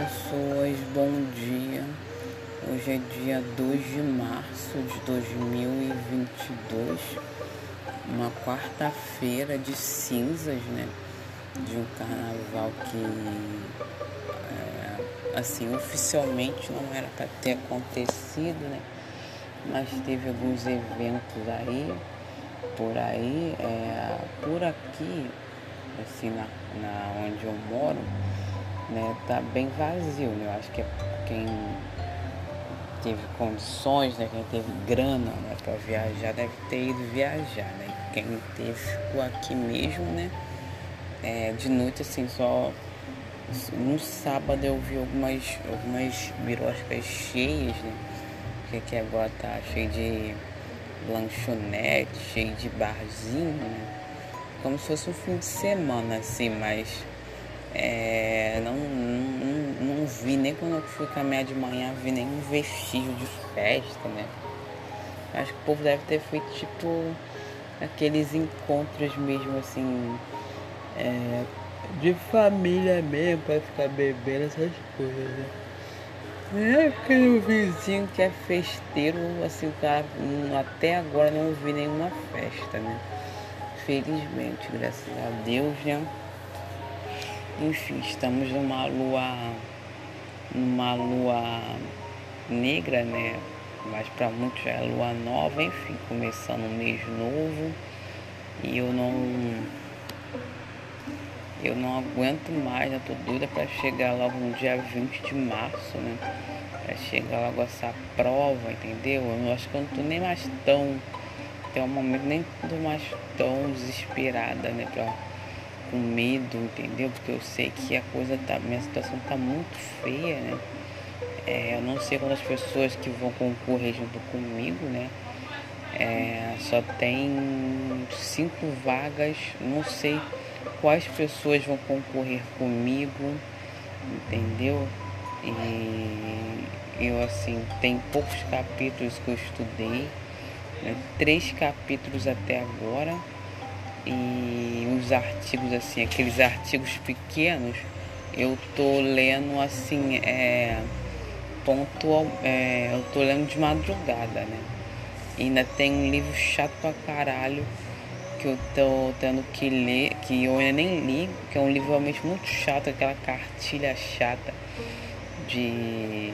pessoas, bom dia. Hoje é dia 2 de março de 2022, uma quarta-feira de cinzas, né? De um carnaval que, é, assim, oficialmente não era para ter acontecido, né? Mas teve alguns eventos aí, por aí, é, por aqui, assim, na, na onde eu moro né, tá bem vazio, né? Eu acho que é quem teve condições, né, quem teve grana né, para viajar deve ter ido viajar, né? Quem teve ficou aqui mesmo, né? É, de noite assim só no sábado eu vi algumas, algumas biroscas cheias, né? Porque aqui agora tá cheio de lanchonete, cheio de barzinho, né? Como se fosse um fim de semana, assim, mas é, não, não, não, vi nem quando eu fui caminhar de manhã, vi nenhum vestígio de festa, né? Acho que o povo deve ter feito tipo aqueles encontros mesmo assim é, de família mesmo pra ficar bebendo essas coisas, né? É aquele vizinho que é festeiro, assim, o cara até agora não vi nenhuma festa, né? Felizmente, graças a Deus, né? Enfim, estamos numa lua, numa lua negra, né? Mas para muitos é lua nova, enfim, começando um mês novo. E eu não. Eu não aguento mais, né? Tô doida para chegar logo no dia 20 de março, né? Pra chegar logo essa prova, entendeu? Eu acho que eu não tô nem mais tão. Até o momento nem tô mais tão desesperada, né? Pra com medo, entendeu? Porque eu sei que a coisa tá, minha situação tá muito feia, né? É, eu não sei quantas pessoas que vão concorrer junto comigo, né? É, só tem cinco vagas, não sei quais pessoas vão concorrer comigo, entendeu? E eu assim, tem poucos capítulos que eu estudei, né? três capítulos até agora e uns artigos assim, aqueles artigos pequenos, eu tô lendo assim, é, pontual, é, eu tô lendo de madrugada, né? E ainda tem um livro chato pra caralho que eu tô tendo que ler, que eu ainda nem li, que é um livro realmente muito chato, aquela cartilha chata de,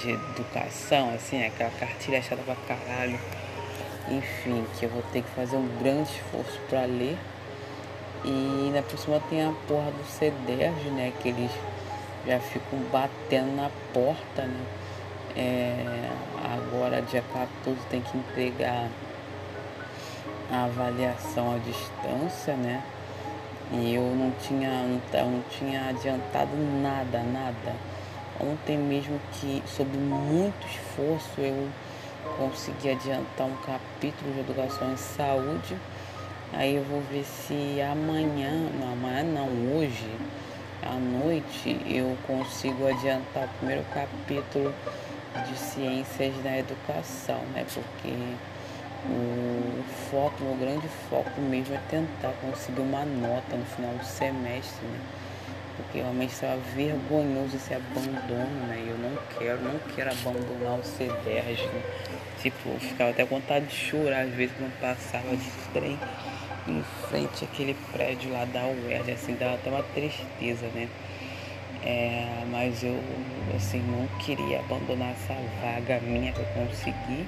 de educação, assim, aquela cartilha chata pra caralho enfim, que eu vou ter que fazer um grande esforço para ler. E ainda por cima tem a porra do CEDERJ, né? Que eles já ficam batendo na porta, né? É, agora dia 14 tem que entregar a avaliação à distância, né? E eu não tinha, não, não tinha adiantado nada, nada. Ontem mesmo que, sob muito esforço, eu consegui adiantar um capítulo de educação em saúde. Aí eu vou ver se amanhã, não amanhã não, hoje, à noite, eu consigo adiantar o primeiro capítulo de ciências da educação, né? Porque o foco, o grande foco mesmo é tentar conseguir uma nota no final do semestre, né? Porque realmente estava vergonhoso esse abandono, né? Eu não quero, não quero abandonar o CEDERJ, né? Tipo, eu ficava até com vontade de chorar às vezes quando passava de trem em frente àquele prédio lá da UERJ, assim, dava até uma tristeza, né? É, mas eu, assim, não queria abandonar essa vaga minha que eu consegui.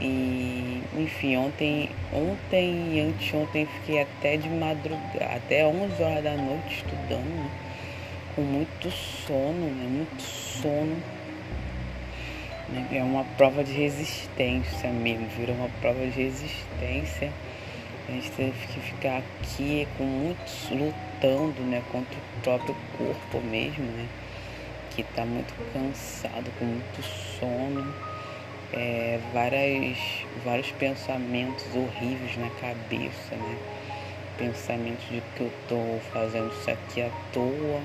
E, enfim, ontem, ontem e anteontem fiquei até de madrugada, até 11 horas da noite estudando, né? com muito sono, né? Muito sono. Né? É uma prova de resistência mesmo, virou uma prova de resistência. A gente teve que ficar aqui com muitos lutando, né, contra o próprio corpo mesmo, né? Que tá muito cansado, com muito sono é, várias, vários pensamentos horríveis na cabeça, né? Pensamentos de que eu tô fazendo isso aqui à toa,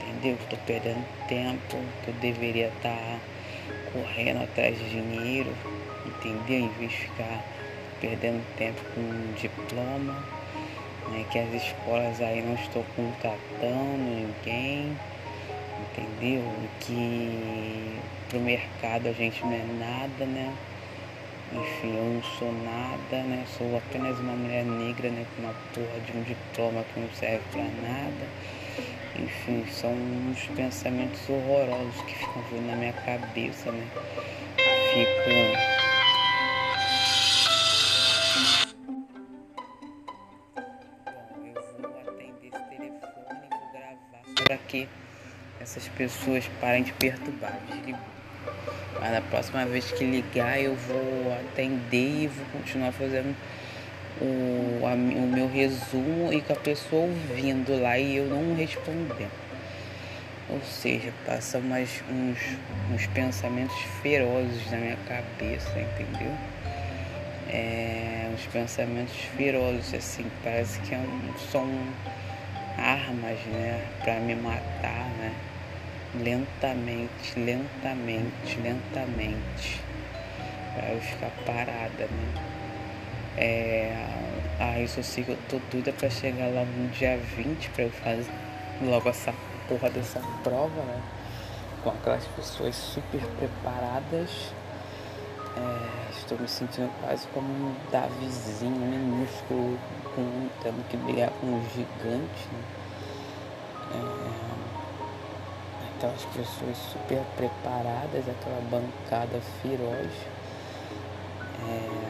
entendeu? Que tô perdendo tempo, que eu deveria estar tá correndo atrás de dinheiro, entendeu? Em vez de ficar perdendo tempo com um diploma, né? Que as escolas aí não estão contratando ninguém, entendeu? Que pro mercado a gente não é nada, né? Enfim, eu não sou nada, né? Sou apenas uma mulher negra, né? Com uma porra de um diploma que não serve pra nada. Enfim, são uns pensamentos horrorosos que ficam vindo na minha cabeça, né? Fico que essas pessoas parem de perturbar. Mas na próxima vez que ligar eu vou atender e vou continuar fazendo o, a, o meu resumo e com a pessoa ouvindo lá e eu não respondendo. Ou seja, passam umas, uns, uns pensamentos ferozes na minha cabeça, entendeu? É, uns pensamentos ferozes, assim, parece que é são armas, né, para me matar, né, lentamente, lentamente, lentamente, para eu ficar parada, né. É, ah, isso sim, eu tô doida para chegar lá no dia 20 para eu fazer logo essa porra dessa prova, né, com aquelas pessoas super preparadas. É, estou me sentindo quase como um Davizinho minúsculo com, tendo que brigar com um gigante. Né? É, aquelas pessoas super preparadas, aquela bancada feroz. É,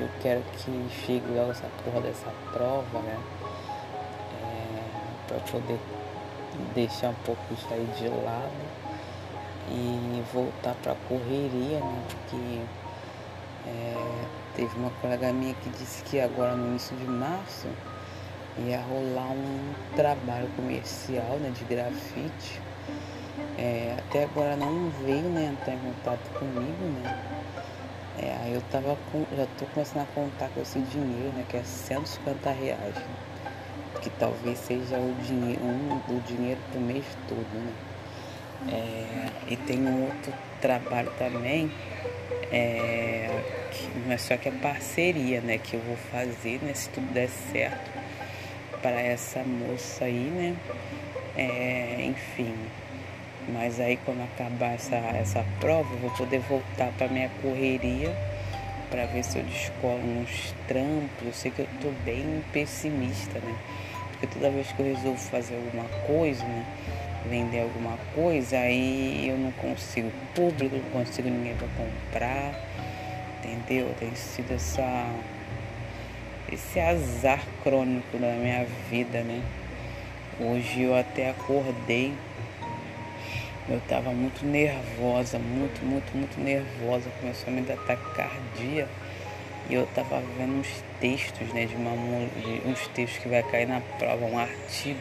eu quero que chegue logo essa porra dessa prova, né? É, para poder deixar um pouco isso aí de lado e voltar para correria, né? Porque é, teve uma colega minha que disse que agora no início de março ia rolar um trabalho comercial né, de grafite. É, até agora não veio né, entrar em contato comigo, né? É, aí eu tava com, já tô começando a contar com esse dinheiro, né? Que é 150 reais. Né, que talvez seja o dinheiro, um, o dinheiro pro mês todo, né? É, e tem um outro trabalho também, é, que, mas só que é parceria, né? Que eu vou fazer, né? Se tudo der certo, para essa moça aí, né? É, enfim. Mas aí quando acabar essa, essa prova, eu vou poder voltar para minha correria para ver se eu descolo uns trampos. Eu sei que eu tô bem pessimista, né? Porque toda vez que eu resolvo fazer alguma coisa, né? vender alguma coisa, aí eu não consigo público, não consigo ninguém para comprar, entendeu? Tem sido essa, esse azar crônico da minha vida, né? Hoje eu até acordei, eu tava muito nervosa, muito, muito, muito nervosa, começou a me dar taquicardia. E eu tava vendo uns textos, né, de, uma, de uns textos que vai cair na prova, um artigo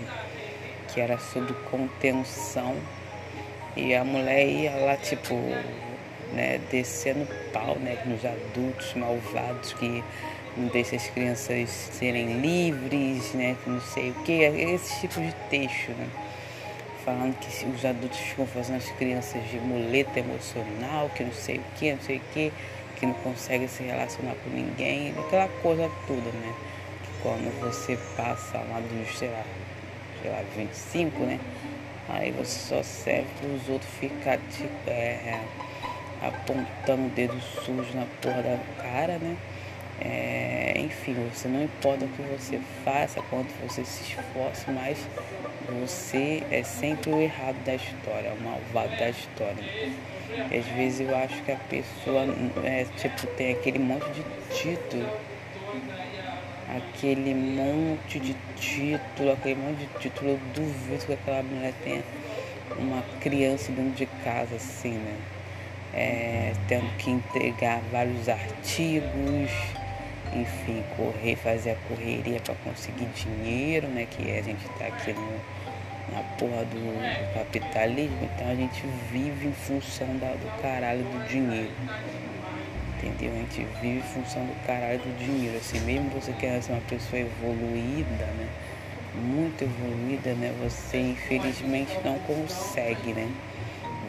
que era sobre contenção. E a mulher ia lá, tipo, né, descendo pau né, nos adultos malvados que não deixam as crianças serem livres, né, que não sei o que, esse tipo de texto, né? Falando que os adultos ficam fazendo as crianças de muleta emocional, que não sei o que, não sei o que, que não conseguem se relacionar com ninguém, aquela coisa toda, né? Que quando você passa lá dos, sei lá, sei lá, 25, né? Aí você só serve para os outros ficar te, é, apontando o dedo sujo na porra da cara, né? É, enfim, você não importa o que você faça, quanto você se esforce, mas você é sempre o errado da história, o malvado da história. E às vezes eu acho que a pessoa é, tipo, tem aquele monte de título aquele monte de título, aquele monte de título, eu duvido que aquela mulher tenha uma criança dentro de casa assim, né? É, tendo que entregar vários artigos, enfim, correr, fazer a correria para conseguir dinheiro, né? Que a gente está aqui no, na porra do, do, capitalismo, então a gente vive em função da, do caralho do dinheiro entendeu? A gente vive em função do caralho do dinheiro, assim, mesmo você querendo ser uma pessoa evoluída, né? Muito evoluída, né? Você infelizmente não consegue, né?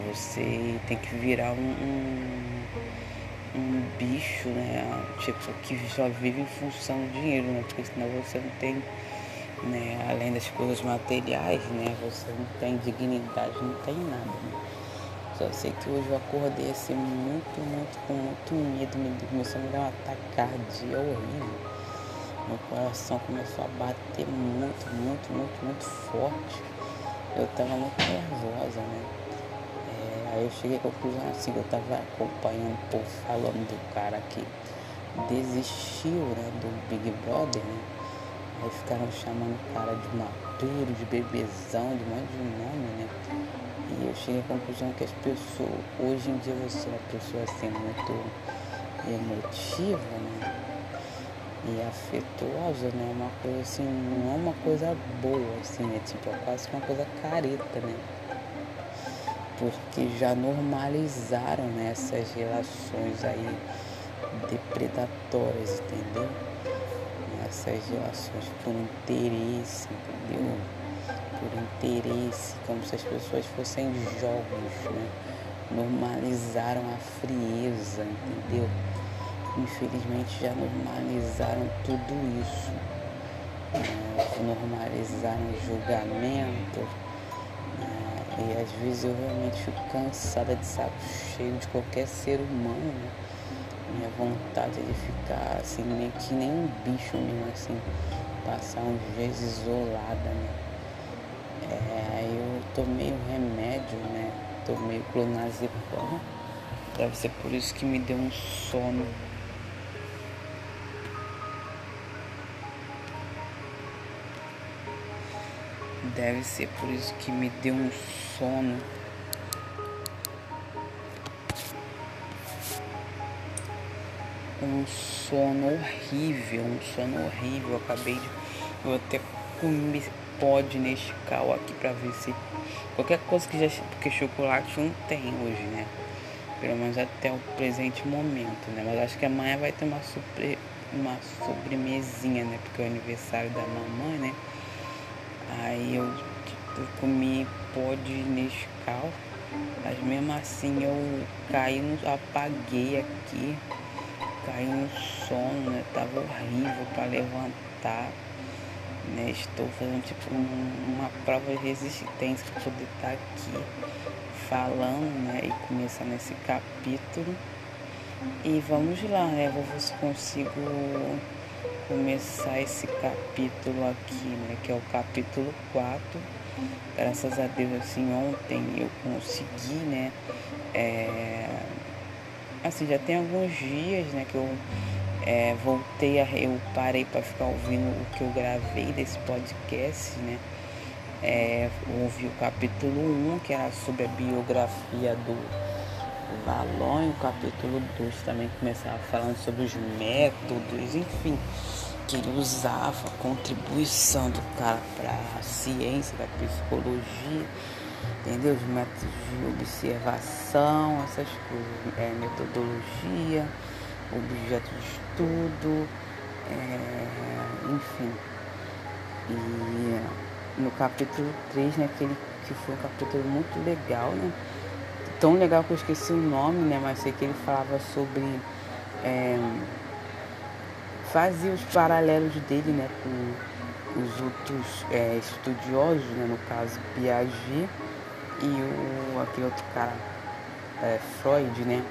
Você tem que virar um, um, um bicho, né? Tipo, que só vive em função do dinheiro, né? Porque senão você não tem né? Além das coisas materiais, né? Você não tem dignidade, não tem nada. Né? Só sei que hoje eu acordei assim muito, muito, com muito medo, me começou a me dar um ataque cardíaco horrível. Meu coração começou a bater muito, muito, muito, muito forte. Eu tava muito nervosa, né? É, aí eu cheguei à conclusão assim, eu tava acompanhando o povo falando do cara que desistiu né, do Big Brother, né? Aí ficaram chamando o cara de maduro, de bebezão, de um monte de nome, né? E eu cheguei à conclusão que as pessoas, hoje em dia você é uma pessoa assim muito emotiva, né? E afetuosa, né? Uma coisa assim, não é uma coisa boa, assim, é tipo, é quase uma coisa careta, né? Porque já normalizaram né, essas relações aí depredatórias, entendeu? essas relações por interesse, entendeu? Por interesse, como se as pessoas fossem jogos, né? Normalizaram a frieza, entendeu? Infelizmente já normalizaram tudo isso. Né? Normalizaram o julgamento. E às vezes eu realmente fico cansada de saco cheio de qualquer ser humano. Minha vontade é de ficar assim, meio que nem um bicho mesmo, assim, passar uns dias isolada, né? É, aí eu tomei o remédio, né? Tomei o clonazepam. Deve ser por isso que me deu um sono. Deve ser por isso que me deu um sono. um sono horrível, um sono horrível. Acabei de. Eu até comi pó de Nescau aqui pra ver se. Qualquer coisa que já. Porque chocolate não tem hoje, né? Pelo menos até o presente momento, né? Mas acho que amanhã vai ter uma, super, uma sobremesinha, né? Porque é o aniversário da mamãe, né? Aí eu, eu comi pó de Nescau. Mas mesmo assim eu caí, apaguei aqui caí no sono, né? Tava horrível para levantar. Né? Estou fazendo tipo um, uma prova de resistência para poder estar tá aqui falando, né? E começando esse capítulo. E vamos lá, né? Vou ver se consigo começar esse capítulo aqui, né? Que é o capítulo 4. Graças a Deus, assim, ontem eu consegui, né? É, assim, já tem alguns dias, né, que eu é, voltei a. Eu parei para ficar ouvindo o que eu gravei desse podcast, né? É, ouvi o capítulo 1, que era sobre a biografia do Valon, e o capítulo 2 também começava falando sobre os métodos, enfim, que ele usava, a contribuição do cara para a ciência da psicologia entendeu? Os métodos de observação, essas coisas, é, metodologia, objeto de estudo, é, enfim. E no capítulo 3, né, aquele que foi um capítulo muito legal, né? Tão legal que eu esqueci o nome, né? Mas sei que ele falava sobre. É, fazia os paralelos dele, né, com os outros é, estudiosos, né, no caso Piaget, e o aquele outro cara, é, Freud, né?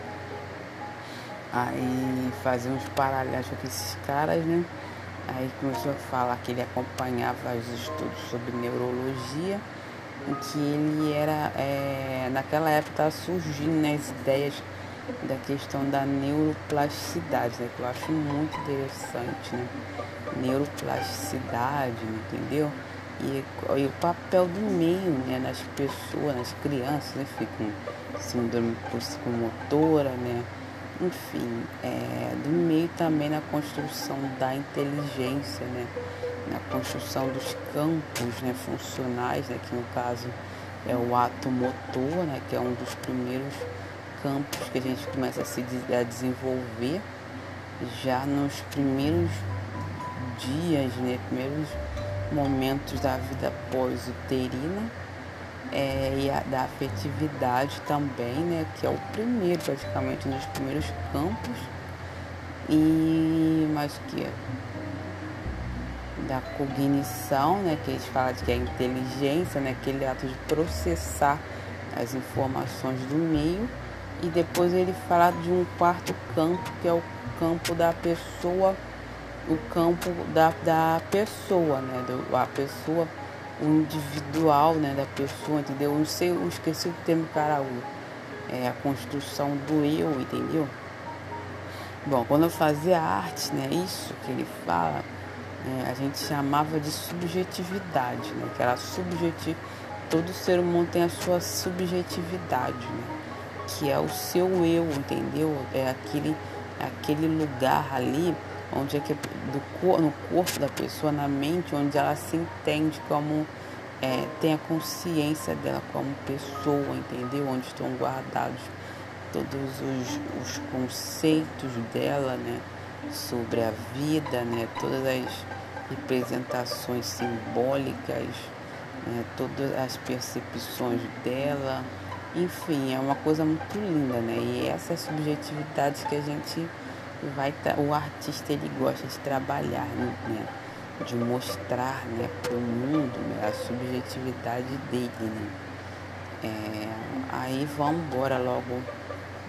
Aí fazia uns paralelos com esses caras, né? Aí começou a falar que ele acompanhava os estudos sobre neurologia, que ele era, é, naquela época estava surgindo né, as ideias da questão da neuroplasticidade, né, que eu acho muito interessante, né? Neuroplasticidade, entendeu? E, e, o papel do meio né, nas pessoas, nas crianças, enfim, com síndrome psicomotora, né? Enfim, é, do meio também na construção da inteligência, né? Na construção dos campos né, funcionais, né, que no caso é o ato motor, né, que é um dos primeiros campos que a gente começa a se a desenvolver já nos primeiros dias, né, primeiros momentos da vida pós-uterina é, e a, da afetividade também, né, que é o primeiro, praticamente, um dos primeiros campos. E mais o que? Da cognição, né, que eles falam que é a inteligência, né, aquele ato de processar as informações do meio, e depois ele fala de um quarto campo, que é o campo da pessoa, o campo da, da pessoa, né, do, a pessoa, o individual, né, da pessoa, entendeu? Eu não sei, eu esqueci o termo caraú, é a construção do eu, entendeu? Bom, quando eu fazia arte, né, isso que ele fala, é, a gente chamava de subjetividade, né? Que era subjetivo. Todo ser humano tem a sua subjetividade, né? Que é o seu eu, entendeu? É aquele, aquele lugar ali onde é que do, no corpo da pessoa, na mente, onde ela se entende como é, tem a consciência dela como pessoa, entendeu? Onde estão guardados todos os, os conceitos dela, né? Sobre a vida, né? Todas as representações simbólicas, né, todas as percepções dela, enfim, é uma coisa muito linda, né? E essas subjetividades que a gente vai o artista ele gosta de trabalhar, né? De mostrar, né, para o mundo né, a subjetividade dele, né? É, aí vamos embora logo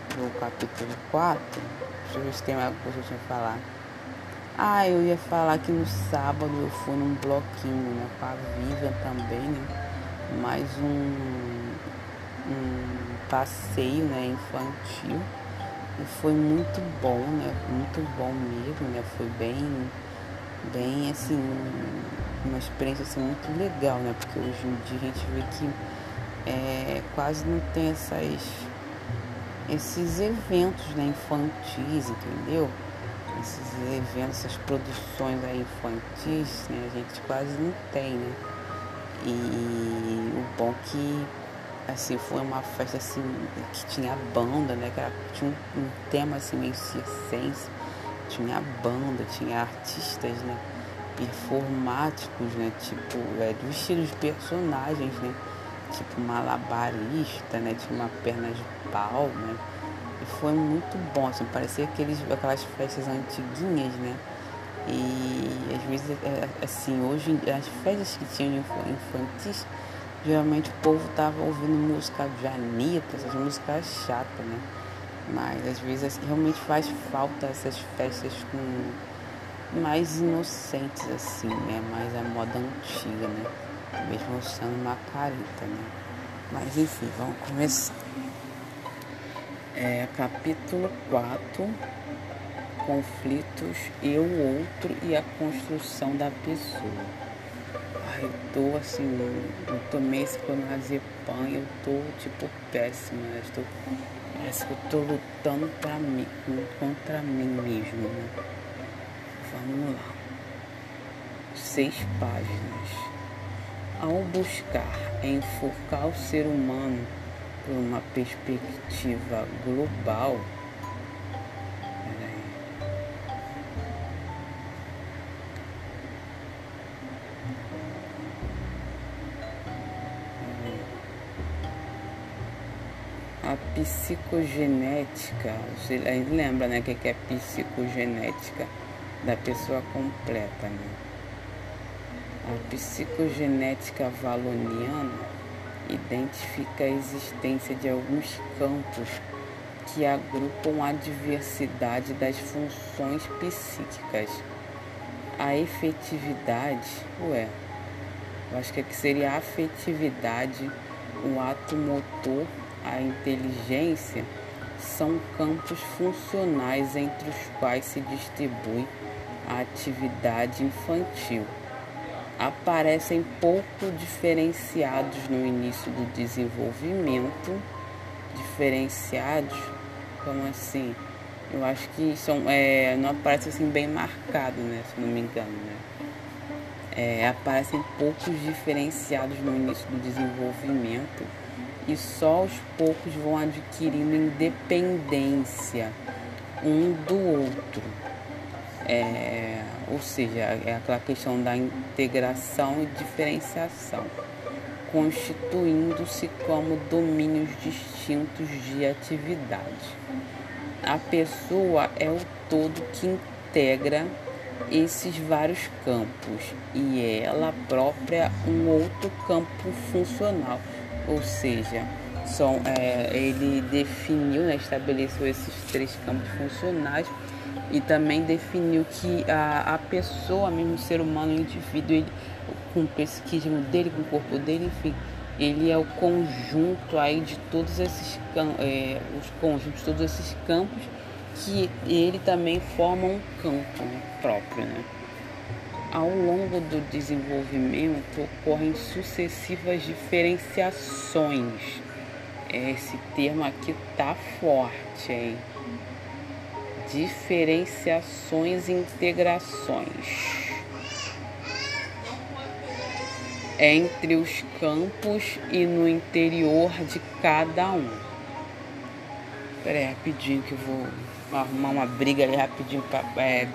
pro capítulo 4. Se tem coisa que eu tinha falar. Ah, eu ia falar que no sábado eu fui num bloquinho, né? Com a também, né? Mais um, um passeio né, infantil. E foi muito bom, né? Muito bom mesmo, né? Foi bem, bem assim, uma experiência assim, muito legal, né? Porque hoje em dia a gente vê que é, quase não tem essas, esses eventos né, infantis, entendeu? esses eventos, essas produções aí infantis, né, a gente quase não tem, né? E o bom que assim foi uma festa assim que tinha banda, né? Que era, tinha um, um, tema assim meio circense, tinha banda, tinha artistas, né? Performáticos, né? Tipo, é, do estilo de personagens, né? Tipo malabarista, né? Tinha uma perna de né? E foi muito bom, assim, parecia aqueles, aquelas festas antiguinhas, né? E às vezes, é, assim, hoje as festas que tinham infantis, geralmente o povo tava ouvindo música de Anitta, essas músicas chatas, né? Mas às vezes assim, realmente faz falta essas festas com mais inocentes assim, né? Mais a moda antiga, né? Mesmo sendo uma careta, né? Mas enfim, vamos começar é, capítulo 4 Conflitos, eu, outro e a construção da pessoa. Ai, eu tô assim, eu tomei esse clonazepam eu tô tipo péssima, eu estou, parece que eu tô lutando pra mim, contra mim mesmo, né? Vamos lá. Seis páginas. Ao buscar enfocar o ser humano por uma perspectiva global, a psicogenética, você lembra né, o que é psicogenética da pessoa completa, né? A psicogenética valoniana identifica a existência de alguns campos que agrupam a diversidade das funções psíquicas. A efetividade, ué, eu acho que seria a afetividade, o ato motor, a inteligência, são campos funcionais entre os quais se distribui a atividade infantil aparecem pouco diferenciados no início do desenvolvimento. Diferenciados, como assim? Eu acho que são, é, não aparece assim bem marcado, né? Se não me engano, né? É, aparecem poucos diferenciados no início do desenvolvimento e só aos poucos vão adquirindo independência um do outro. É, ou seja, é aquela questão da integração e diferenciação, constituindo-se como domínios distintos de atividade. A pessoa é o todo que integra esses vários campos e ela própria um outro campo funcional, ou seja, são, é, ele definiu, né, estabeleceu esses três campos funcionais e também definiu que a, a pessoa, mesmo o ser humano, o indivíduo, ele, com o psiquismo dele, com o corpo dele, enfim, ele é o conjunto aí de todos esses é, os conjuntos, todos esses campos que ele também forma um campo próprio, né? Ao longo do desenvolvimento ocorrem sucessivas diferenciações. Esse termo aqui tá forte, hein? Diferenciações e integrações entre os campos e no interior de cada um. Espera aí, rapidinho que eu vou arrumar uma briga ali rapidinho para é,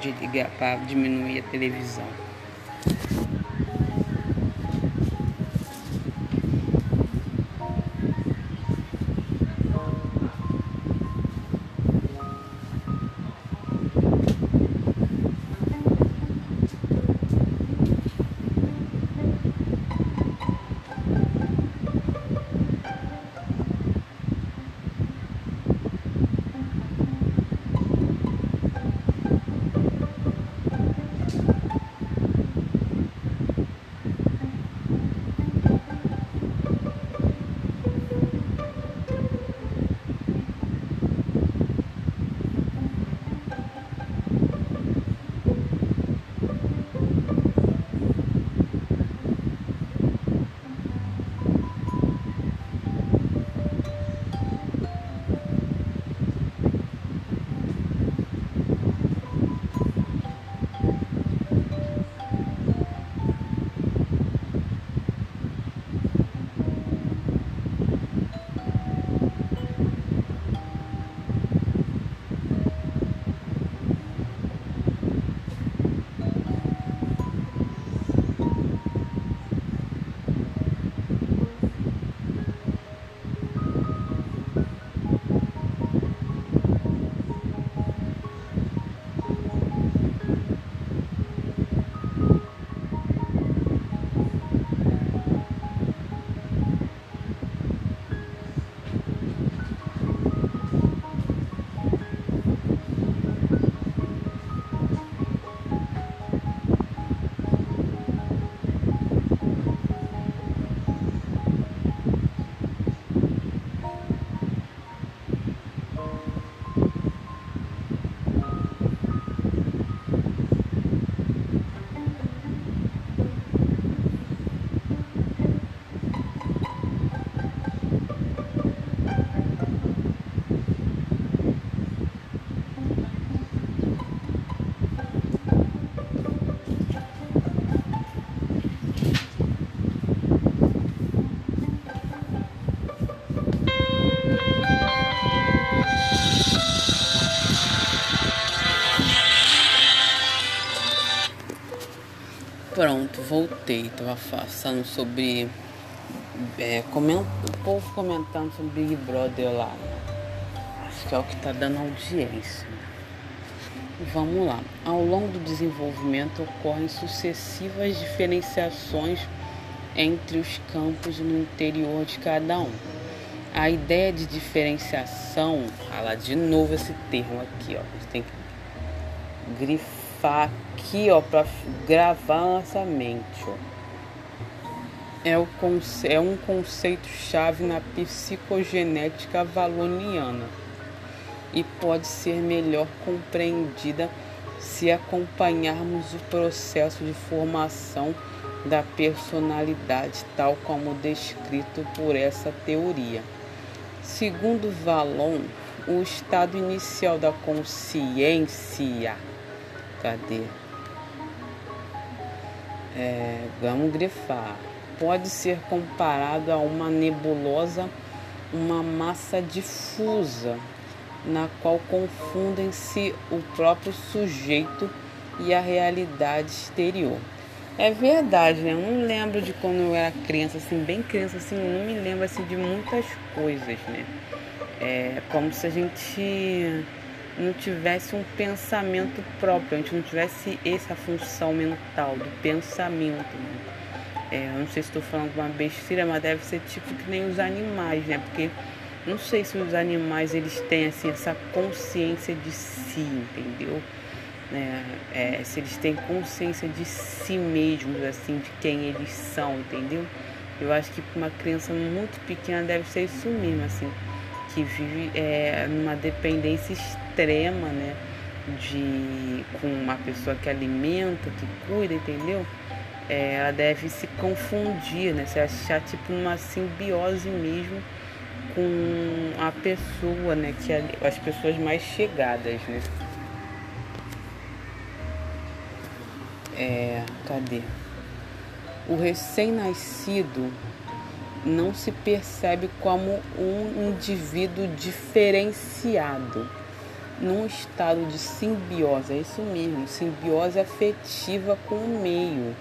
diminuir a televisão. Voltei. Tava falando sobre. É. O povo comentando sobre Big Brother lá. Acho que é o que tá dando audiência. Vamos lá. Ao longo do desenvolvimento ocorrem sucessivas diferenciações entre os campos no interior de cada um. A ideia de diferenciação, fala de novo esse termo aqui, ó. A gente tem que grifar aqui, ó, para gravar nossa mente, ó. É, o conce é um conceito chave na psicogenética valoniana e pode ser melhor compreendida se acompanharmos o processo de formação da personalidade tal como descrito por essa teoria. Segundo Valon, o estado inicial da consciência, cadê? é, vamos grifar, pode ser comparado a uma nebulosa, uma massa difusa, na qual confundem-se o próprio sujeito e a realidade exterior. É verdade, né? Eu não lembro de quando eu era criança, assim, bem criança, assim, não me lembro assim, de muitas coisas, né? É como se a gente não tivesse um pensamento próprio, a gente não tivesse essa função mental do pensamento. Né? É, eu não sei se estou falando uma besteira, mas deve ser tipo que nem os animais, né? Porque não sei se os animais eles têm assim essa consciência de si, entendeu? Né? É, se eles têm consciência de si mesmos, assim, de quem eles são, entendeu? Eu acho que para uma criança muito pequena deve ser isso mesmo, assim, que vive é, numa dependência extrema, né? De com uma pessoa que alimenta, que cuida, entendeu? É, ela deve se confundir, né? Se achar tipo uma simbiose mesmo com a pessoa, né? Que é, as pessoas mais chegadas, né? É, cadê? O recém-nascido não se percebe como um indivíduo diferenciado, num estado de simbiose, é isso mesmo, simbiose afetiva com o meio.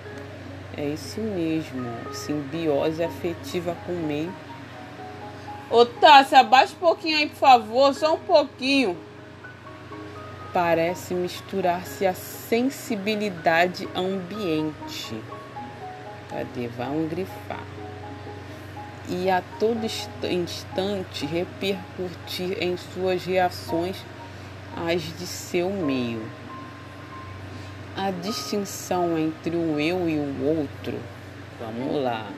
É isso mesmo, simbiose afetiva com o meio. Ô Tássia, abaixa um pouquinho aí, por favor, só um pouquinho parece misturar-se a sensibilidade ambiente. Cadê? Vamos grifar. E a todo instante repercutir em suas reações às de seu meio. A distinção entre o eu e o outro, vamos lá,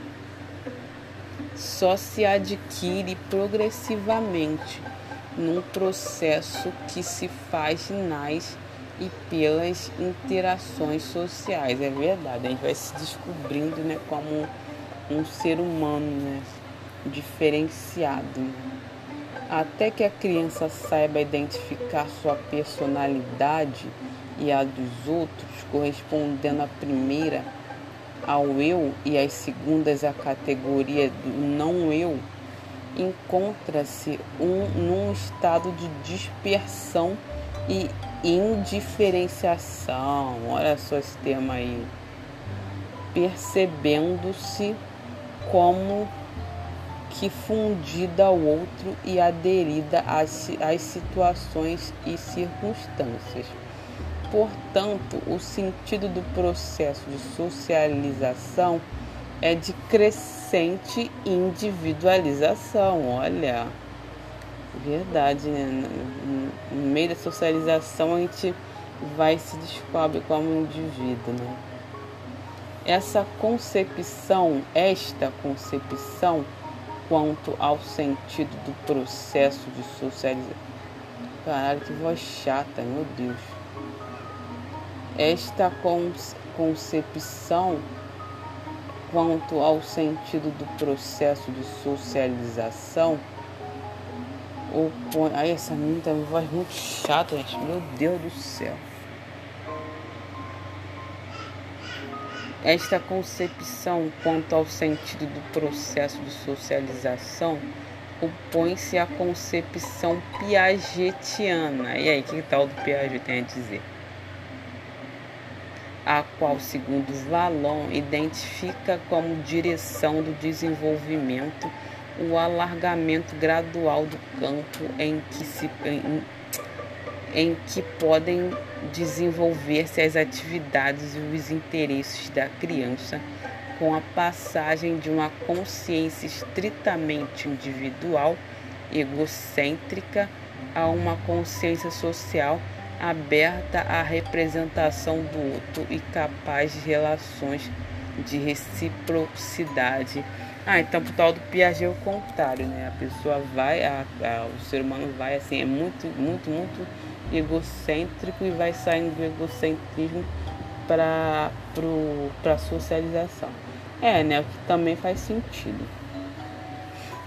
só se adquire progressivamente num processo que se faz nas e pelas interações sociais. É verdade, a gente vai se descobrindo né, como um ser humano né, diferenciado. Até que a criança saiba identificar sua personalidade e a dos outros, correspondendo à primeira ao eu e as segundas à categoria do não eu, encontra-se um, num estado de dispersão e indiferenciação. Olha só esse tema aí. Percebendo-se como que fundida ao outro e aderida às, às situações e circunstâncias. Portanto, o sentido do processo de socialização é de crescente individualização. Olha, verdade, né? No meio da socialização a gente vai se descobre como indivíduo, né? Essa concepção, esta concepção quanto ao sentido do processo de socialização. Caralho, que voz chata, meu Deus. Esta concepção quanto ao sentido do processo de socialização, opõe. Ai, essa menina uma voz muito chata, gente. Meu Deus do céu. Esta concepção quanto ao sentido do processo de socialização opõe-se à concepção piagetiana. E aí, que tal do Piaget tem a dizer? a qual, segundo Vallon, identifica como direção do desenvolvimento o alargamento gradual do campo em que, se, em, em que podem desenvolver-se as atividades e os interesses da criança com a passagem de uma consciência estritamente individual, egocêntrica, a uma consciência social aberta à representação do outro e capaz de relações de reciprocidade. Ah, então pro tal do Piaget é o contrário, né? A pessoa vai, a, a, o ser humano vai assim, é muito, muito, muito egocêntrico e vai saindo do egocentrismo para a socialização. É, né? O que também faz sentido.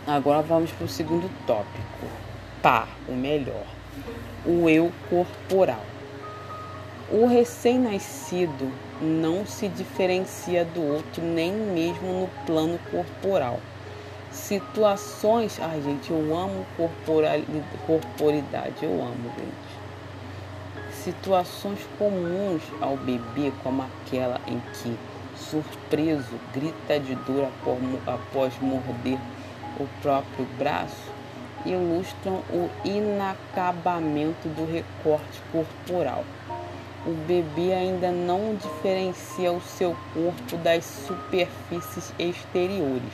Agora vamos para o segundo tópico. Pá, o melhor o eu corporal. O recém-nascido não se diferencia do outro nem mesmo no plano corporal. Situações. Ai, gente, eu amo corporidade, eu amo, gente. Situações comuns ao bebê, como aquela em que, surpreso, grita de dor após morder o próprio braço, ilustram o inacabamento do recorte corporal. O bebê ainda não diferencia o seu corpo das superfícies exteriores.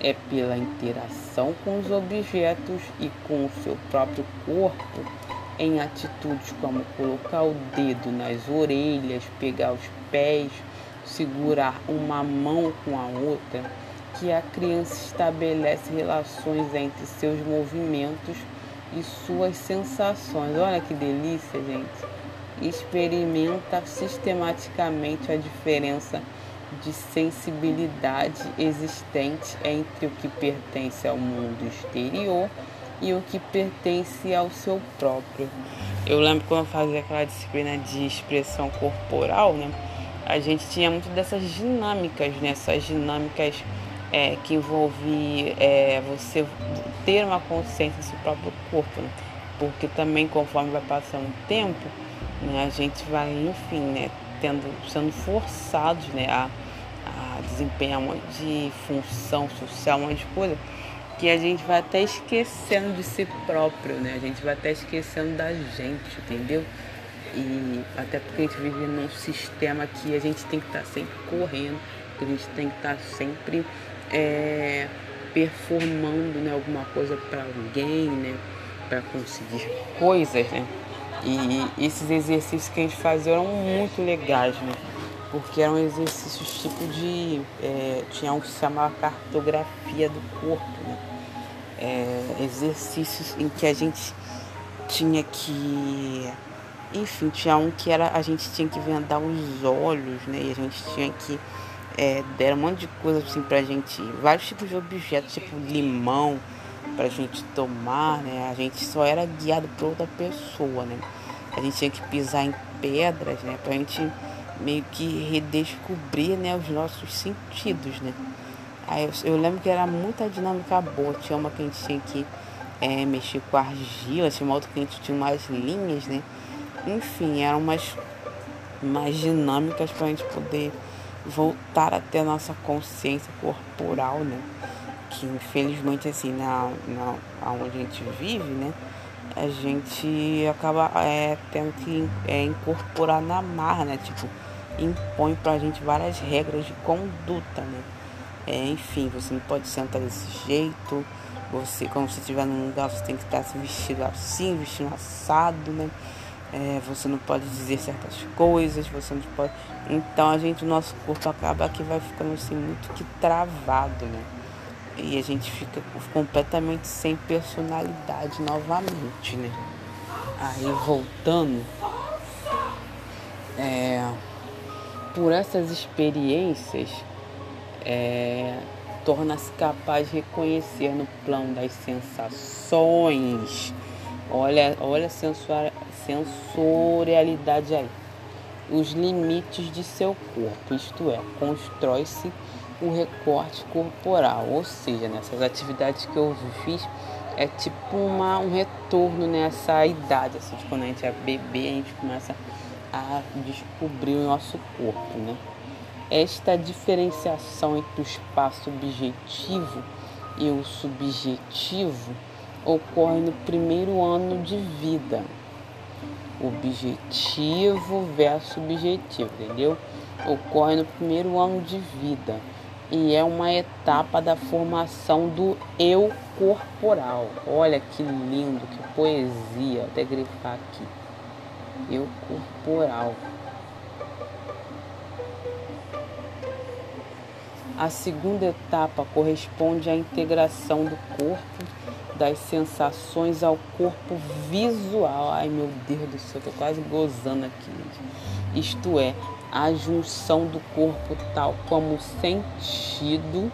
É pela interação com os objetos e com o seu próprio corpo, em atitudes como colocar o dedo nas orelhas, pegar os pés, segurar uma mão com a outra, que a criança estabelece relações entre seus movimentos e suas sensações. Olha que delícia, gente. Experimenta sistematicamente a diferença de sensibilidade existente entre o que pertence ao mundo exterior e o que pertence ao seu próprio. Eu lembro quando eu fazia aquela disciplina de expressão corporal, né? A gente tinha muito dessas dinâmicas, né? Essas dinâmicas é, que envolve é, você ter uma consciência do seu próprio corpo, né? porque também conforme vai passando o tempo, né, a gente vai, enfim, né, tendo, sendo forçados né, a, a desempenhar um monte de função social, um monte de coisa, que a gente vai até esquecendo de si próprio, né? A gente vai até esquecendo da gente, entendeu? E até porque a gente vive num sistema que a gente tem que estar sempre correndo, que a gente tem que estar sempre é, performando né, alguma coisa para alguém, né, para conseguir coisas, né? E esses exercícios que a gente fazia eram muito legais, né? Porque eram exercícios tipo de. É, tinha um que se chamava cartografia do corpo, né? É, exercícios em que a gente tinha que. Enfim, tinha um que era a gente tinha que vendar os olhos, né? E a gente tinha que é, deram um monte de coisa assim pra gente, vários tipos de objetos, tipo limão pra gente tomar, né? A gente só era guiado por outra pessoa, né? A gente tinha que pisar em pedras, né? Pra gente meio que redescobrir, né, os nossos sentidos, né? Aí eu, eu lembro que era muita dinâmica boa. Tinha uma que a gente tinha que é, mexer com argila, tinha uma outra que a gente tinha umas linhas, né? Enfim, eram umas, umas dinâmicas pra gente poder voltar até a nossa consciência corporal, né? Que infelizmente assim, na, na onde a gente vive, né? A gente acaba é, tendo que é, incorporar na marra, né? Tipo, impõe pra gente várias regras de conduta, né? É, enfim, você não pode sentar desse jeito. Você, quando você estiver num lugar, você tem que estar se vestido assim, vestido assado, né? é, você não pode dizer certas coisas, você não pode. Então a gente, o nosso corpo acaba que vai ficando assim muito que travado, né? E a gente fica completamente sem personalidade novamente, né? Aí voltando, é, por essas experiências, é, torna-se capaz de reconhecer no plano das sensações. Olha, olha a sensorialidade aí. Os limites de seu corpo, isto é, constrói-se o recorte corporal, ou seja, nessas atividades que eu fiz é tipo uma, um retorno nessa idade, assim, de quando a gente é bebê, a gente começa a descobrir o nosso corpo, né? Esta diferenciação entre o espaço objetivo e o subjetivo ocorre no primeiro ano de vida, objetivo versus subjetivo, entendeu? Ocorre no primeiro ano de vida e é uma etapa da formação do eu corporal. Olha que lindo, que poesia, até grifar aqui. Eu corporal. A segunda etapa corresponde à integração do corpo das sensações ao corpo visual. Ai meu Deus do céu, tô quase gozando aqui. Isto é, a junção do corpo tal como sentido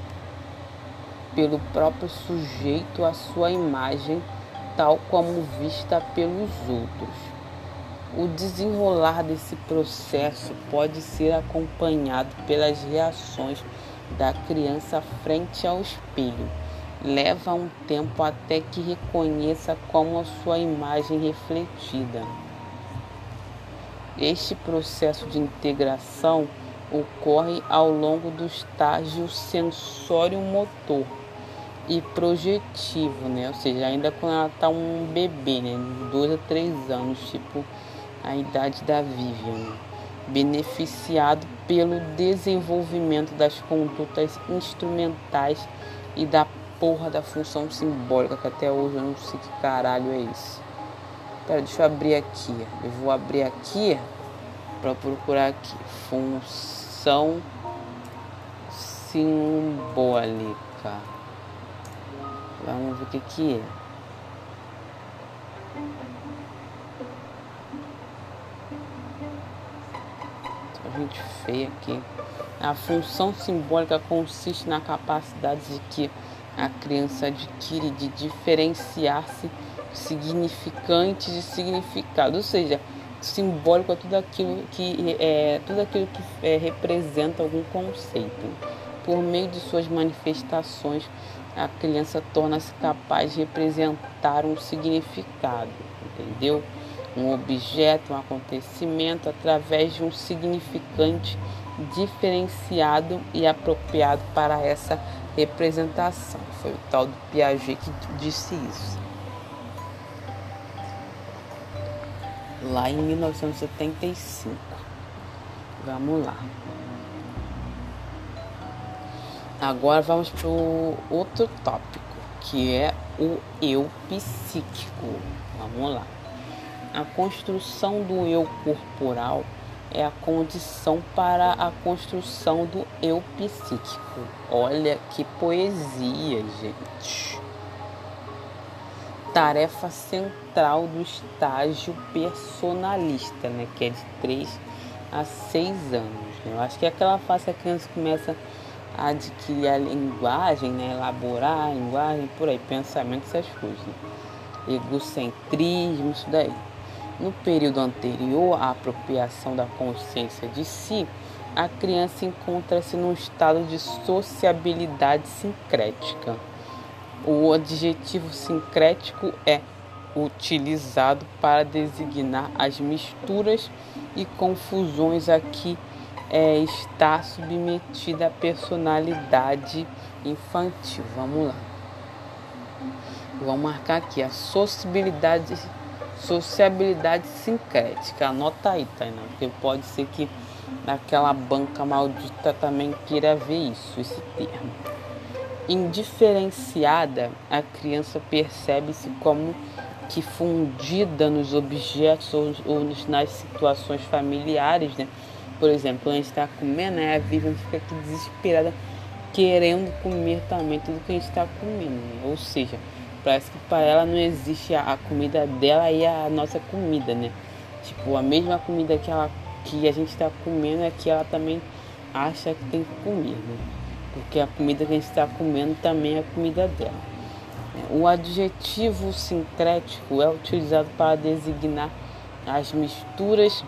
pelo próprio sujeito à sua imagem, tal como vista pelos outros. O desenrolar desse processo pode ser acompanhado pelas reações da criança frente ao espelho leva um tempo até que reconheça como a sua imagem refletida. Este processo de integração ocorre ao longo do estágio sensório-motor e projetivo, né? Ou seja, ainda quando ela tá um bebê, né? De 2 a 3 anos, tipo a idade da Vivian. Beneficiado pelo desenvolvimento das condutas instrumentais e da porra da função simbólica, que até hoje eu não sei que caralho é isso. Pera, deixa eu abrir aqui. Eu vou abrir aqui para procurar aqui. Função simbólica. Vamos ver o que, que é. Gente feia aqui. A função simbólica consiste na capacidade de que a criança adquire de diferenciar-se significantes de significado, ou seja, simbólico é tudo aquilo que é tudo aquilo que é, representa algum conceito. Por meio de suas manifestações, a criança torna-se capaz de representar um significado, entendeu? Um objeto, um acontecimento através de um significante diferenciado e apropriado para essa representação. Foi o tal do Piaget que disse isso. Lá em 1975. Vamos lá. Agora vamos para o outro tópico, que é o eu psíquico. Vamos lá. A construção do eu corporal é a condição para a construção do eu psíquico. Olha que poesia, gente. Tarefa central do estágio personalista, né? Que é de 3 a 6 anos. Né? Eu acho que é aquela fase que a criança começa adquirir a linguagem, né? elaborar a linguagem, por aí, pensamento, essas coisas. Né? Egocentrismo, isso daí. No período anterior à apropriação da consciência de si, a criança encontra-se num estado de sociabilidade sincrética. O adjetivo sincrético é utilizado para designar as misturas e confusões a que é, está submetida a personalidade infantil. Vamos lá. Vamos marcar aqui a sociabilidade, sociabilidade sincrética. Anota aí, Tainá, porque pode ser que aquela banca maldita também queira ver isso, esse termo. Indiferenciada, a criança percebe-se como que fundida nos objetos ou, ou nas situações familiares, né? Por exemplo, a gente está comendo, né, a Vivian fica aqui desesperada, querendo comer também tudo que a gente está comendo. Né? Ou seja, parece que para ela não existe a, comida dela e a nossa comida, né? Tipo, a mesma comida que, ela, que a gente está comendo é que ela também acha que tem que comer, né? Porque a comida que a gente está comendo também é a comida dela. O adjetivo sincrético é utilizado para designar as misturas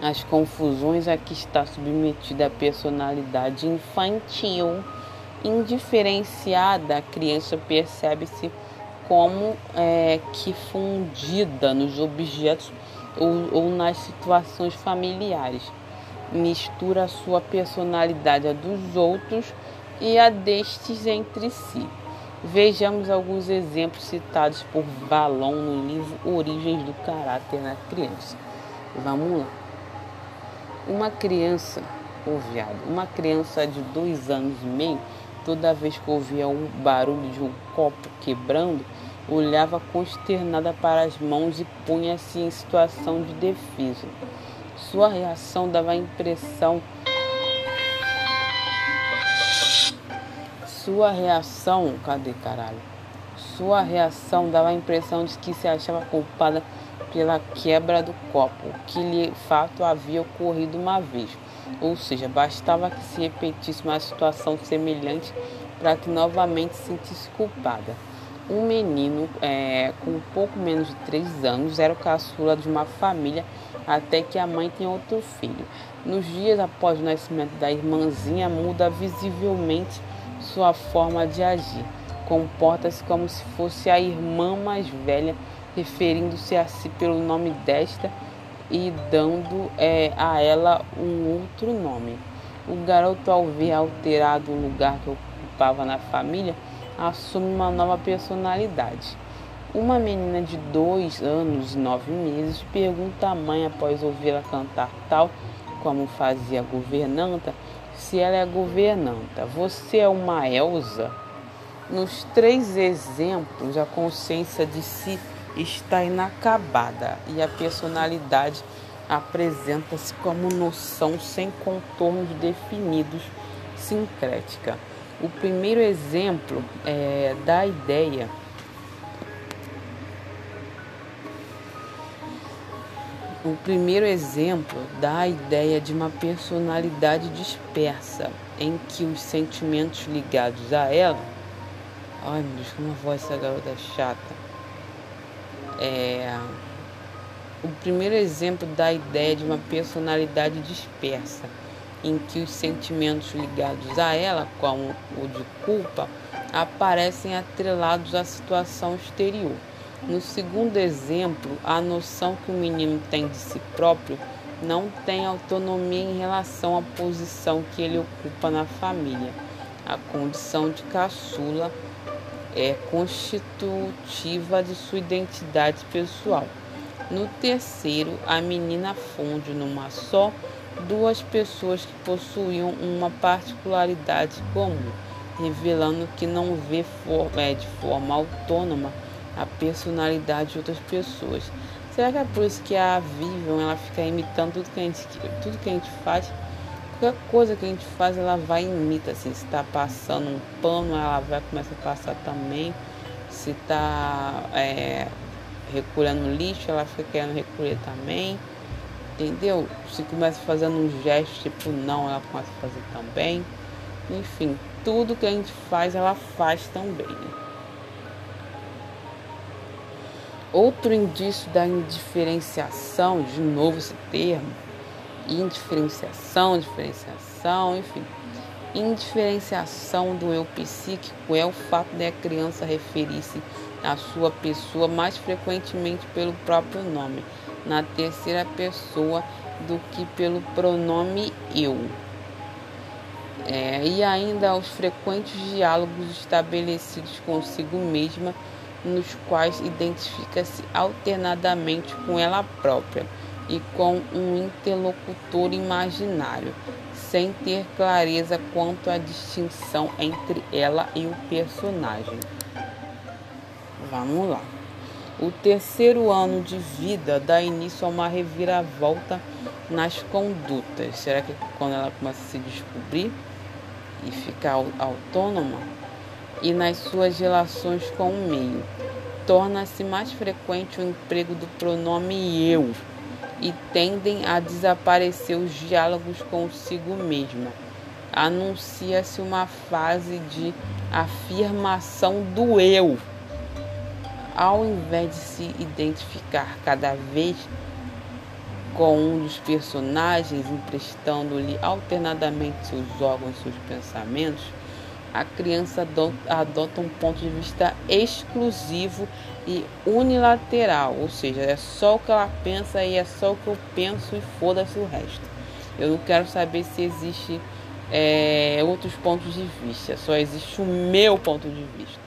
as confusões a que está submetida a personalidade infantil. Indiferenciada, a criança percebe-se como é, que fundida nos objetos ou, ou nas situações familiares. Mistura a sua personalidade a dos outros e a destes entre si. Vejamos alguns exemplos citados por Valon no livro Origens do Caráter na Criança. Vamos lá. Uma criança, ou viado, uma criança de dois anos e meio, toda vez que ouvia o barulho de um copo quebrando, olhava consternada para as mãos e punha-se em situação de defesa. Sua reação dava a impressão. Sua reação. Cadê caralho? Sua reação dava a impressão de que se achava culpada pela quebra do copo, que lhe fato havia ocorrido uma vez. Ou seja, bastava que se repetisse uma situação semelhante para que novamente se sentisse culpada. Um menino é, com pouco menos de três anos era o caçula de uma família até que a mãe tinha outro filho. Nos dias após o nascimento da irmãzinha, muda visivelmente sua forma de agir. Comporta-se como se fosse a irmã mais velha referindo-se a si pelo nome desta e dando é, a ela um outro nome. O garoto, ao ver alterado o lugar que ocupava na família assume uma nova personalidade. Uma menina de dois anos e nove meses pergunta à mãe, após ouvi-la cantar tal como fazia a governanta, se ela é governanta. Você é uma Elsa? Nos três exemplos, a consciência de si está inacabada e a personalidade apresenta-se como noção sem contornos definidos, sincrética. O primeiro exemplo é da ideia O primeiro exemplo dá a ideia de uma personalidade dispersa, em que os sentimentos ligados a ela. Ai meu Deus, como a voz dessa garota chata. É, o primeiro exemplo dá a ideia de uma personalidade dispersa, em que os sentimentos ligados a ela, como o de culpa, aparecem atrelados à situação exterior. No segundo exemplo, a noção que o menino tem de si próprio não tem autonomia em relação à posição que ele ocupa na família. A condição de caçula é constitutiva de sua identidade pessoal. No terceiro, a menina funde numa só duas pessoas que possuíam uma particularidade comum, revelando que não vê é, de forma autônoma a personalidade de outras pessoas. Será que é por isso que a Vivian ela fica imitando tudo que a gente, tudo que a gente faz? Qualquer coisa que a gente faz, ela vai e imita. Assim, se está passando um pano, ela vai começar a passar também. Se está é, recolhendo lixo, ela fica querendo recolher também. Entendeu? Se começa fazendo um gesto tipo não, ela começa a fazer também. Enfim, tudo que a gente faz, ela faz também. Outro indício da indiferenciação, de novo esse termo, indiferenciação, diferenciação, enfim. Indiferenciação do eu psíquico é o fato da criança referir-se à sua pessoa mais frequentemente pelo próprio nome, na terceira pessoa, do que pelo pronome eu. É, e ainda aos frequentes diálogos estabelecidos consigo mesma nos quais identifica-se alternadamente com ela própria e com um interlocutor imaginário, sem ter clareza quanto à distinção entre ela e o personagem. Vamos lá. O terceiro ano de vida dá início a uma reviravolta nas condutas. Será que quando ela começa a se descobrir e ficar autônoma? e nas suas relações com o meio. Torna-se mais frequente o emprego do pronome eu e tendem a desaparecer os diálogos consigo mesma. Anuncia-se uma fase de afirmação do eu. Ao invés de se identificar cada vez com um dos personagens, emprestando-lhe alternadamente seus órgãos e seus pensamentos, a criança adota um ponto de vista exclusivo e unilateral, ou seja, é só o que ela pensa e é só o que eu penso e foda-se o resto. Eu não quero saber se existe é, outros pontos de vista, só existe o meu ponto de vista.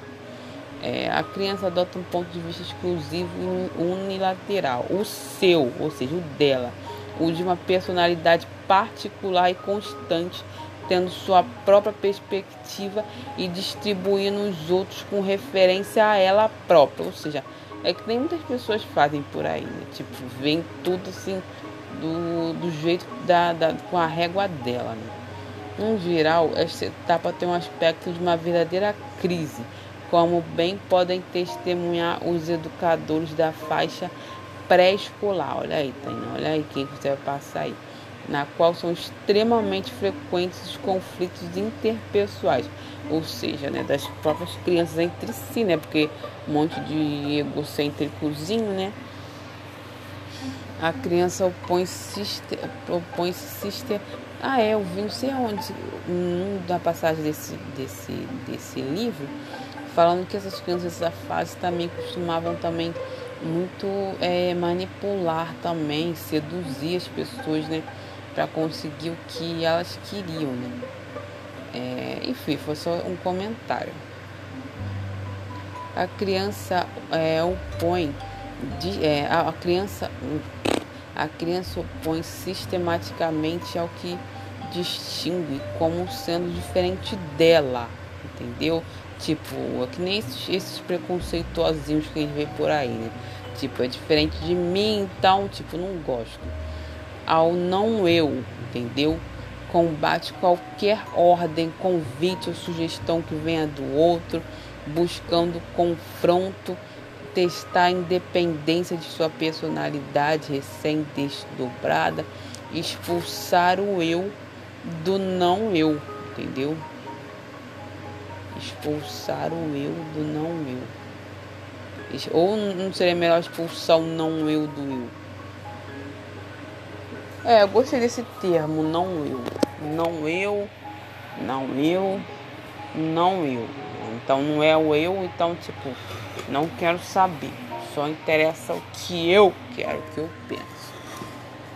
É, a criança adota um ponto de vista exclusivo e unilateral, o seu, ou seja, o dela, o de uma personalidade particular e constante tendo sua própria perspectiva e distribuindo os outros com referência a ela própria. Ou seja, é que nem muitas pessoas fazem por aí, né? Tipo, vem tudo assim do, do jeito da, da, com a régua dela, né? Em geral, esta etapa tem um aspecto de uma verdadeira crise, como bem podem testemunhar os educadores da faixa pré-escolar. Olha aí, Tânia, olha aí quem você vai passar aí na qual são extremamente frequentes os conflitos interpessoais, ou seja, né, das próprias crianças entre si, né, porque um monte de egocêntricozinho, né, a criança opõe-se opõe sister ah é eu vi não sei onde da passagem desse desse desse livro falando que essas crianças dessa fase também costumavam também muito é, manipular também seduzir as pessoas né para conseguir o que elas queriam, né? É, enfim, foi só um comentário. A criança é, opõe, de, é, a, criança, a criança opõe sistematicamente ao que distingue como sendo diferente dela, entendeu? Tipo, é que nem esses, esses preconceituosinhos que a gente vê por aí, né? Tipo, é diferente de mim, então, tipo, não gosto. Ao não eu, entendeu? Combate qualquer ordem, convite ou sugestão que venha do outro, buscando confronto, testar a independência de sua personalidade recém-desdobrada, expulsar o eu do não eu, entendeu? Expulsar o eu do não eu. Ou não seria melhor expulsar o não eu do eu? É, eu gostei desse termo, não eu. Não eu, não eu, não eu. Então não é o eu, então tipo, não quero saber. Só interessa o que eu quero, o que eu penso.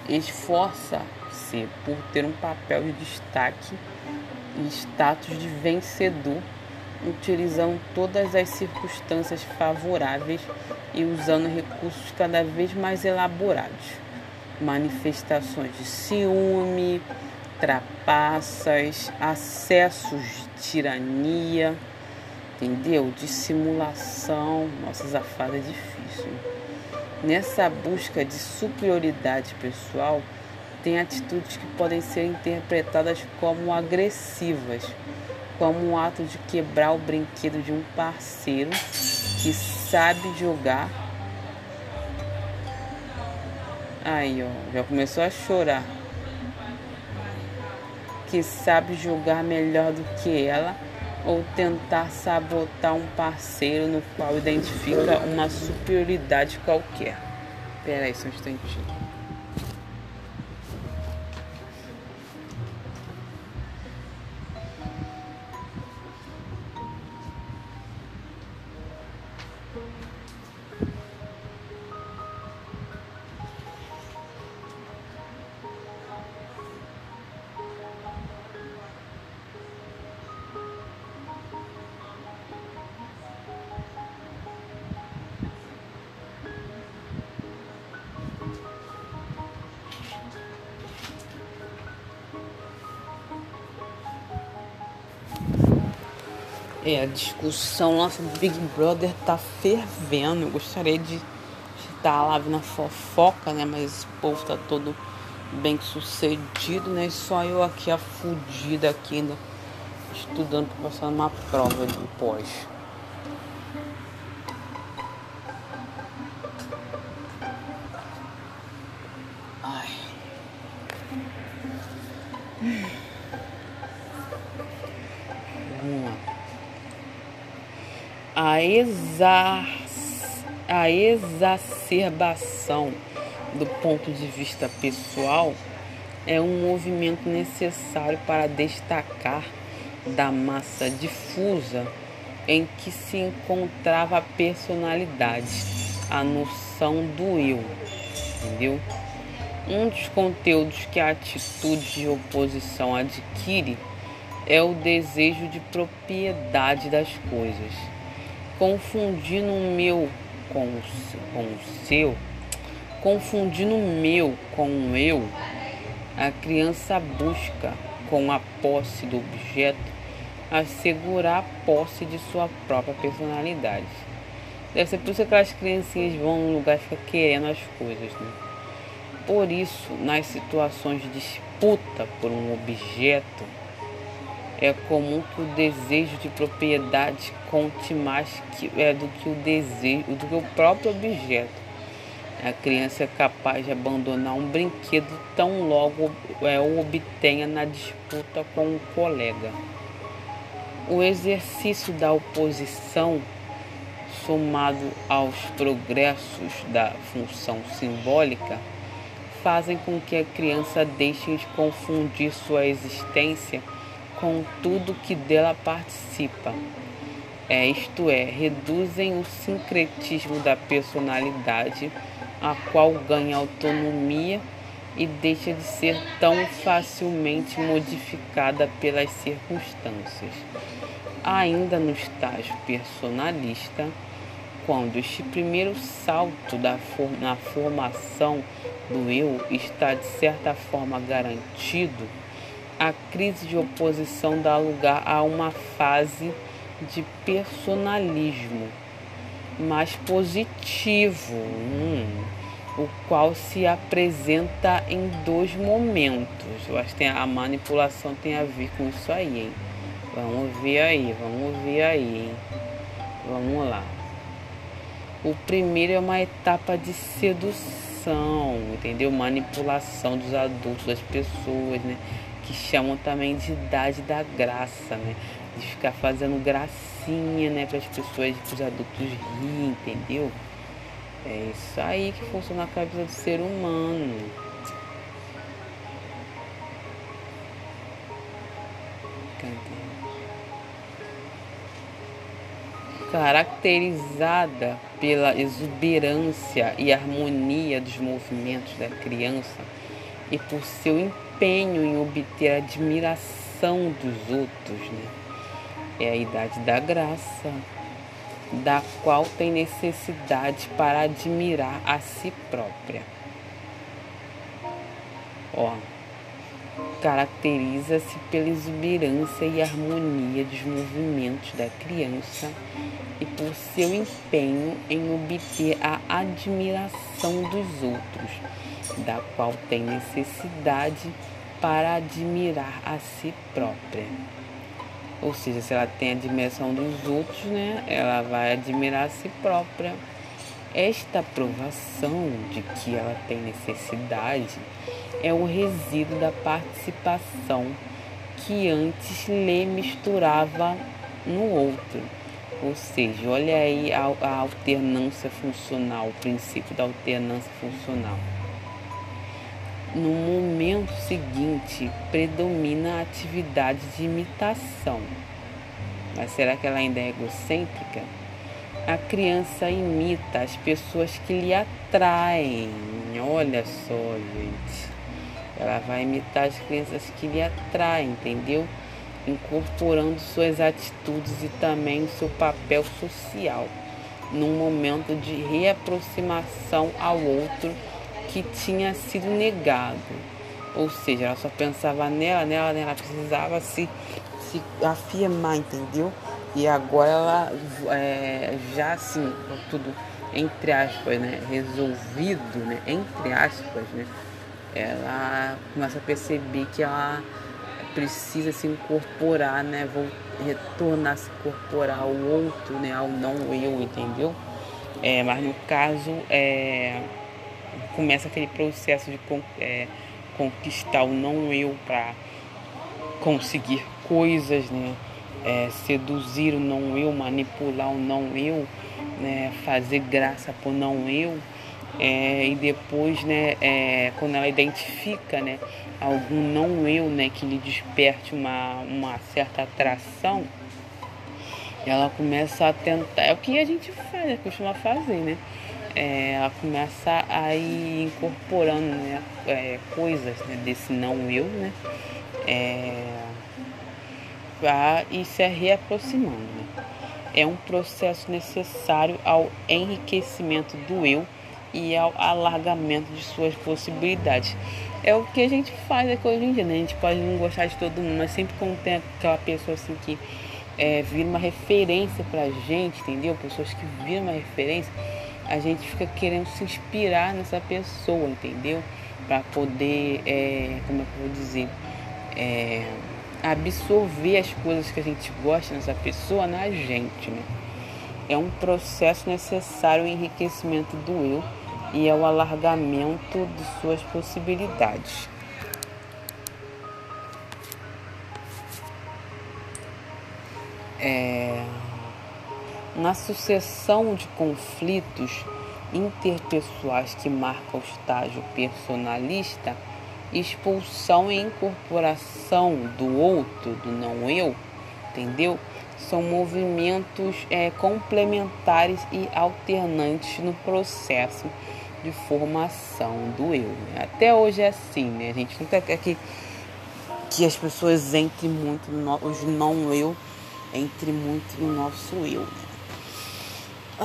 Esforça-se por ter um papel de destaque e status de vencedor, utilizando todas as circunstâncias favoráveis e usando recursos cada vez mais elaborados manifestações de ciúme, trapaças, acessos de tirania, entendeu? Dissimulação. Nossa, fase é difícil. Nessa busca de superioridade pessoal, tem atitudes que podem ser interpretadas como agressivas, como o ato de quebrar o brinquedo de um parceiro que sabe jogar Aí, ó, já começou a chorar. Que sabe julgar melhor do que ela ou tentar sabotar um parceiro no qual identifica uma superioridade qualquer. Pera aí só um instantinho. É, a discussão nossa Big Brother tá fervendo. Eu gostaria de estar lá na fofoca, né? Mas esse povo tá todo bem sucedido, né? E só eu aqui, a fudida aqui ainda estudando para passar numa prova de pós. Exa, a exacerbação do ponto de vista pessoal é um movimento necessário para destacar da massa difusa em que se encontrava a personalidade, a noção do eu, entendeu? Um dos conteúdos que a atitude de oposição adquire é o desejo de propriedade das coisas confundindo o meu com o, com o seu, confundindo o meu com o eu, a criança busca, com a posse do objeto, assegurar a posse de sua própria personalidade. Deve ser por isso que aquelas criancinhas vão num lugar e ficam querendo as coisas, né? Por isso, nas situações de disputa por um objeto, é comum que o desejo de propriedade conte mais que, é, do que o desejo, do que o próprio objeto. A criança é capaz de abandonar um brinquedo tão logo é, o obtenha na disputa com um colega. O exercício da oposição, somado aos progressos da função simbólica, fazem com que a criança deixe de confundir sua existência com tudo que dela participa. É, isto é, reduzem o sincretismo da personalidade, a qual ganha autonomia e deixa de ser tão facilmente modificada pelas circunstâncias. Ainda no estágio personalista, quando este primeiro salto da for na formação do eu está de certa forma garantido, a crise de oposição dá lugar a uma fase de personalismo mais positivo. Hum o qual se apresenta em dois momentos. Eu acho que a manipulação tem a ver com isso aí, hein? Vamos ver aí, vamos ver aí, hein? Vamos lá. O primeiro é uma etapa de sedução, entendeu? Manipulação dos adultos, das pessoas, né? Que chamam também de idade da graça, né? De ficar fazendo gracinha, né? Para as pessoas, para os adultos rir, entendeu? É isso aí que funciona na cabeça do ser humano. Caracterizada pela exuberância e harmonia dos movimentos da criança e por seu empenho em obter a admiração dos outros, né? É a idade da graça da qual tem necessidade para admirar a si própria. Ó, caracteriza-se pela exuberância e harmonia dos movimentos da criança e por seu empenho em obter a admiração dos outros, da qual tem necessidade para admirar a si própria. Ou seja, se ela tem admiração dos outros, né, ela vai admirar a si própria. Esta aprovação de que ela tem necessidade é o resíduo da participação que antes lhe misturava no outro. Ou seja, olha aí a, a alternância funcional, o princípio da alternância funcional. No momento seguinte, predomina a atividade de imitação. Mas será que ela ainda é egocêntrica? A criança imita as pessoas que lhe atraem. Olha só, gente. Ela vai imitar as crianças que lhe atraem, entendeu? Incorporando suas atitudes e também seu papel social, num momento de reaproximação ao outro que tinha sido negado. Ou seja, ela só pensava nela, nela, nela precisava se, se afirmar, entendeu? E agora ela é, já assim, tudo entre aspas, né, resolvido, né, entre aspas, né, ela começa a perceber que ela precisa se incorporar, né, vou retornar a se incorporar ao outro, né, ao não eu, entendeu? É, mas no caso, é, começa aquele processo de é, conquistar o não eu para conseguir coisas, né? É, seduzir o não eu, manipular o não eu, né? fazer graça por não eu. É, e depois, né, é, quando ela identifica né, algum não eu né, que lhe desperte uma, uma certa atração, ela começa a tentar. É o que a gente faz, costuma fazer, né? É, ela começa a ir incorporando né, é, coisas né, desse não eu, né? É, pra ir se reaproximando. Né? É um processo necessário ao enriquecimento do eu e ao alargamento de suas possibilidades. É o que a gente faz aqui hoje em dia, né? A gente pode não gostar de todo mundo, mas sempre quando tem aquela pessoa assim que é, vira uma referência pra gente, entendeu? Pessoas que viram uma referência a gente fica querendo se inspirar nessa pessoa, entendeu? Para poder, é, como é que eu vou dizer, é, absorver as coisas que a gente gosta nessa pessoa na gente, né? É um processo necessário ao enriquecimento do eu e ao alargamento de suas possibilidades. É na sucessão de conflitos interpessoais que marca o estágio personalista, expulsão e incorporação do outro, do não eu, entendeu? São movimentos é, complementares e alternantes no processo de formação do eu. Né? Até hoje é assim, né? A gente nunca quer que, que as pessoas entrem muito no os não eu, entrem muito no nosso eu.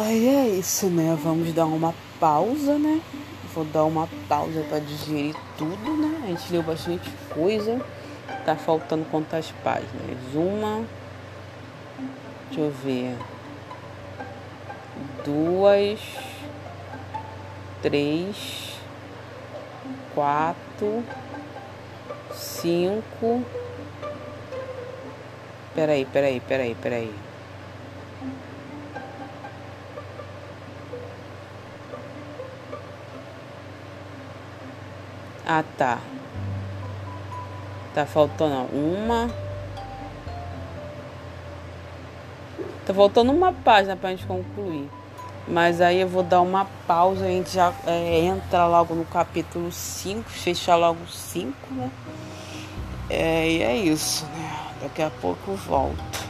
Aí é isso, né? Vamos dar uma pausa, né? Vou dar uma pausa para digerir tudo, né? A gente leu bastante coisa. Tá faltando quantas páginas? Uma. Deixa eu ver. Duas. Três. Quatro. Cinco. Peraí, peraí, peraí, peraí. Ah, tá. Tá faltando uma. Tá faltando uma página pra gente concluir. Mas aí eu vou dar uma pausa a gente já é, entra logo no capítulo 5, fechar logo 5, né? É, e é isso, né? Daqui a pouco eu volto.